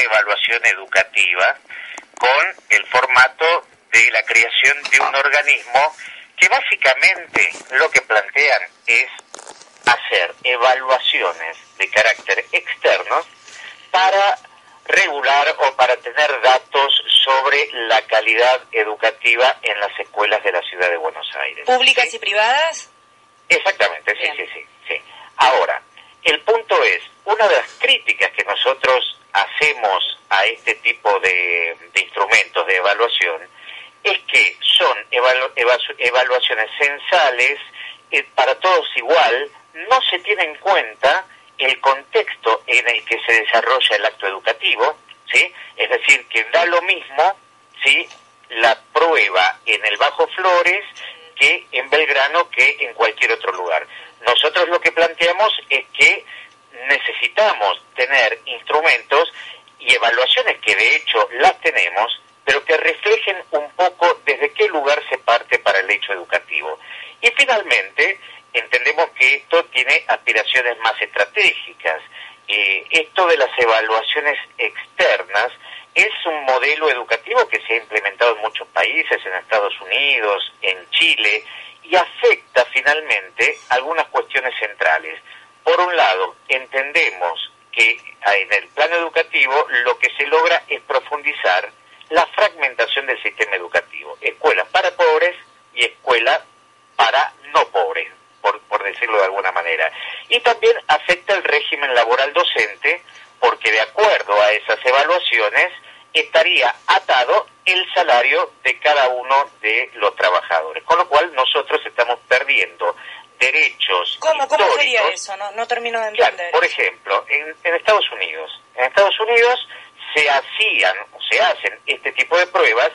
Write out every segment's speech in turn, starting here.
evaluación educativa con el formato de la creación de un organismo que básicamente lo que plantean es hacer evaluaciones de carácter externo para regular o para tener datos sobre la calidad educativa en las escuelas de la ciudad de Buenos Aires. ¿Públicas y privadas? Exactamente, sí, sí, sí, sí. Ahora, el punto es, una de las críticas que nosotros hacemos a este tipo de, instrumentos de evaluación es que son evaluaciones censales eh, para todos igual, no se tiene en cuenta el contexto en el que se desarrolla el acto educativo, ¿sí? Es decir, que da lo mismo, ¿sí? La prueba en el Bajo Flores que en Belgrano que en cualquier otro lugar. Nosotros lo que planteamos es que necesitamos tener instrumentos y evaluaciones que de hecho las tenemos, pero que reflejen un poco desde qué lugar se parte para el hecho educativo. Y finalmente, entendemos que esto tiene aspiraciones más estratégicas. Eh, esto de las evaluaciones externas es un modelo educativo que se ha implementado en muchos países, en Estados Unidos, en Chile, y afecta finalmente algunas cuestiones centrales. Por un lado, entendemos que en el plano educativo lo que se logra es profundizar la fragmentación del sistema educativo. Escuelas para pobres y escuelas para no pobres, por, por decirlo de alguna manera. Y también afecta el régimen laboral docente, porque de acuerdo a esas evaluaciones estaría atado el salario de cada uno de los trabajadores. Con lo cual nosotros estamos perdiendo derechos ¿Cómo, ¿Cómo sería eso? No, no termino de entender. por ejemplo, en, en, Estados Unidos, en Estados Unidos se hacían o se hacen este tipo de pruebas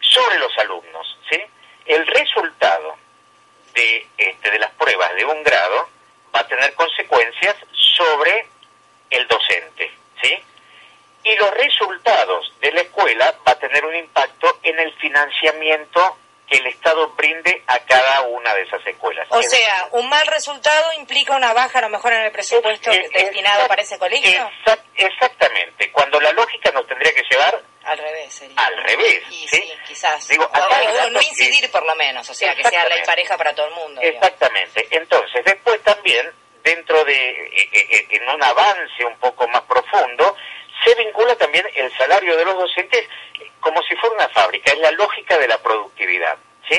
sobre los alumnos, ¿sí? El resultado de, este, de las pruebas de un grado va a tener consecuencias sobre el docente, ¿sí? Y los resultados de la escuela va a tener un impacto en el financiamiento que el Estado brinde a cada una de esas escuelas. O sea, un mal resultado implica una baja a lo mejor en el presupuesto destinado para ese colegio. exactamente. Cuando la lógica nos tendría que llevar al revés, sería. Al revés. sí, quizás. Digo, o, no incidir por lo menos, o sea, que sea la pareja para todo el mundo. Exactamente. Entonces, después también, dentro de, eh, eh, eh, en un avance un poco más profundo, se vincula también el salario de los docentes como si fuera una fábrica, es la lógica de la productividad. ¿sí?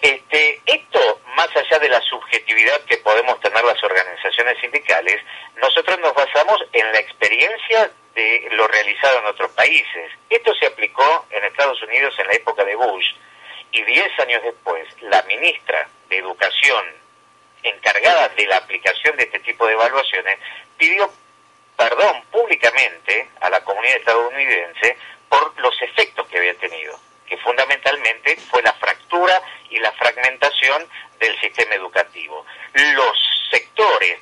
Este, esto, más allá de la subjetividad que podemos tener las organizaciones sindicales, nosotros nos basamos en la experiencia de lo realizado en otros países. Esto se aplicó en Estados Unidos en la época de Bush y diez años después la ministra de Educación encargada de la aplicación de este tipo de evaluaciones pidió perdón públicamente a la comunidad estadounidense por los efectos que había tenido, que fundamentalmente fue la fractura y la fragmentación del sistema educativo. Los sectores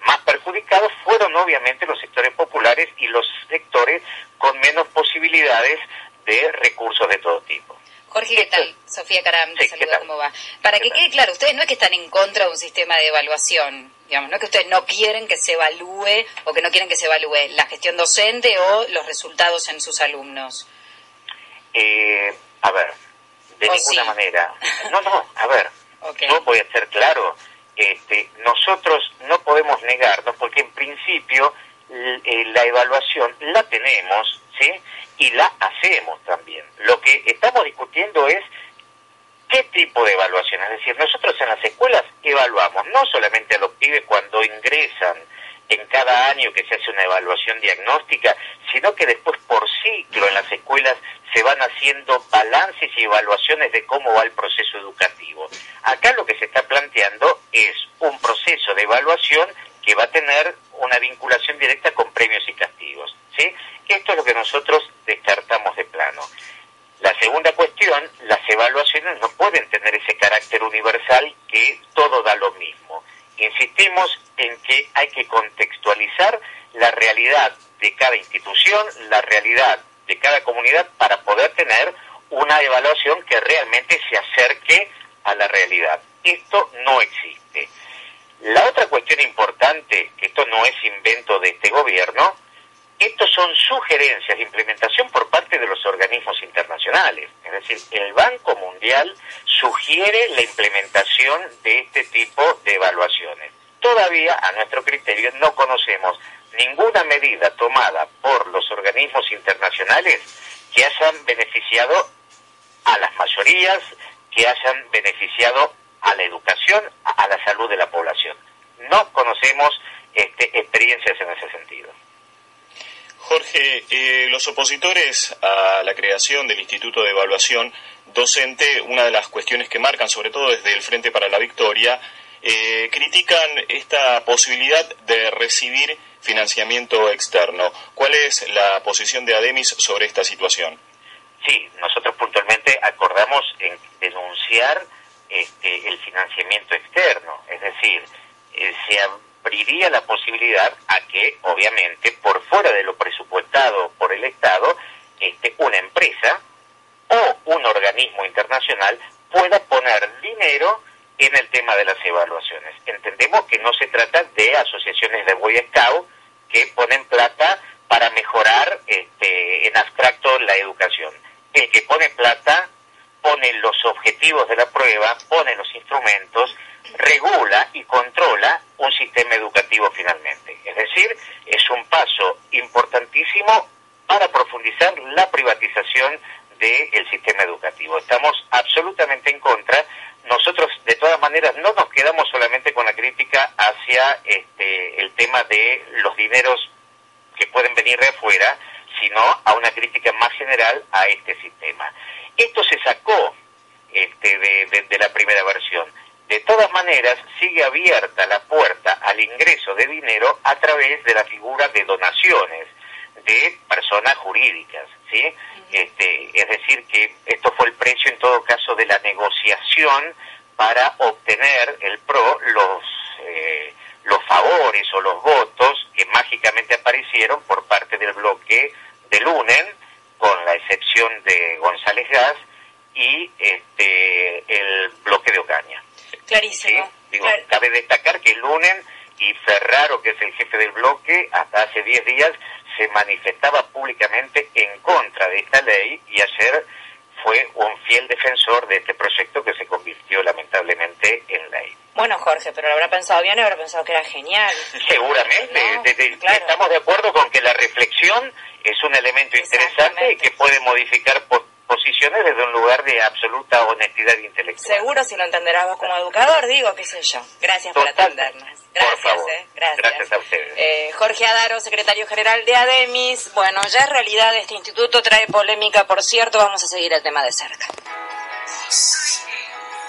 más perjudicados fueron obviamente los sectores populares y los sectores con menos posibilidades de recursos de todo tipo. Jorge, ¿qué tal? Sofía Caram, te saluda, ¿cómo va? Para que quede claro, ustedes no es que están en contra de un sistema de evaluación, digamos, no es que ustedes no quieren que se evalúe o que no quieren que se evalúe la gestión docente o los resultados en sus alumnos. Eh, a ver, de ninguna manera. No, no, a ver, yo voy a ser claro, este, nosotros no podemos negarnos porque en principio eh, la evaluación la tenemos, ¿sí? y la hacemos también. Lo que estamos discutiendo es qué tipo de evaluación. Es decir, nosotros en las escuelas evaluamos no solamente a los pibes cuando ingresan en cada año que se hace una evaluación diagnóstica, sino que después por ciclo en las escuelas se van haciendo balances y evaluaciones de cómo va el proceso educativo. Acá lo que se está planteando es un proceso de evaluación que va a tener una vinculación directa con premios y castigos. ¿sí? Esto es lo que nosotros descartamos de plano. La segunda cuestión, las evaluaciones no pueden tener ese universal que todo da lo mismo. Insistimos en que hay que contextualizar la realidad de cada institución, la realidad de cada comunidad para poder tener una evaluación que realmente se acerque a la realidad. Esto no existe. La otra cuestión importante, que esto no es invento de este gobierno, estos son sugerencias de implementación por parte de los organismos internacionales. Es decir, el Banco Mundial sugiere la implementación de este tipo de evaluaciones. Todavía, a nuestro criterio, no conocemos ninguna medida tomada por los organismos internacionales que hayan beneficiado a las mayorías, que hayan beneficiado a la educación, a la salud de la población. No conocemos este, experiencias en ese sentido. Jorge, eh, los opositores a la creación del Instituto de Evaluación Docente, una de las cuestiones que marcan, sobre todo desde el Frente para la Victoria, eh, critican esta posibilidad de recibir financiamiento externo. ¿Cuál es la posición de ADEMIS sobre esta situación? Sí, nosotros puntualmente acordamos en denunciar este, el financiamiento externo, es decir, eh, se abriría la posibilidad a que, obviamente, por fuera de lo presupuestado por el Estado, este, una empresa o un organismo internacional pueda poner dinero en el tema de las evaluaciones. Entendemos que no se trata de asociaciones de Boy Scout que ponen plata para mejorar este, en abstracto la educación. El que pone plata pone los objetivos de la prueba, pone los instrumentos, regula y controla un sistema educativo finalmente. Es decir, es un paso importantísimo para profundizar la privatización del sistema educativo. Estamos absolutamente en contra. Nosotros, de todas maneras, no nos quedamos solamente con la crítica hacia este, el tema de los dineros que pueden venir de afuera, sino a una crítica más general a este sistema. Esto se sacó este, de la primera versión de todas maneras, sigue abierta la puerta al ingreso de dinero a través de la figura de donaciones de personas jurídicas, ¿sí? Este, es decir, que esto fue el precio en todo caso de la negociación para obtener el PRO los, eh, los favores o los votos que mágicamente aparecieron por parte del bloque de Lunen, con la excepción de González Gas y este, el bloque de Ocaña. Clarísimo. Digo, Cabe destacar que Lunen y Ferraro, que es el jefe del bloque, hasta hace 10 días se manifestaba públicamente en contra de esta ley y ayer fue un fiel defensor de este proyecto que se convirtió lamentablemente en ley. Bueno, Jorge, pero lo habrá pensado bien y habrá pensado que era genial. Seguramente. Estamos de acuerdo con que la reflexión es un elemento interesante que puede modificar posiciones desde un lugar de absoluta honestidad intelectual. Seguro si lo entenderás vos como educador, digo, qué sé yo. Gracias por atendernos. Gracias, eh, gracias. Gracias a ustedes. Eh, Jorge Adaro, secretario general de ADEMIS. Bueno, ya es realidad este instituto, trae polémica, por cierto, vamos a seguir el tema de cerca.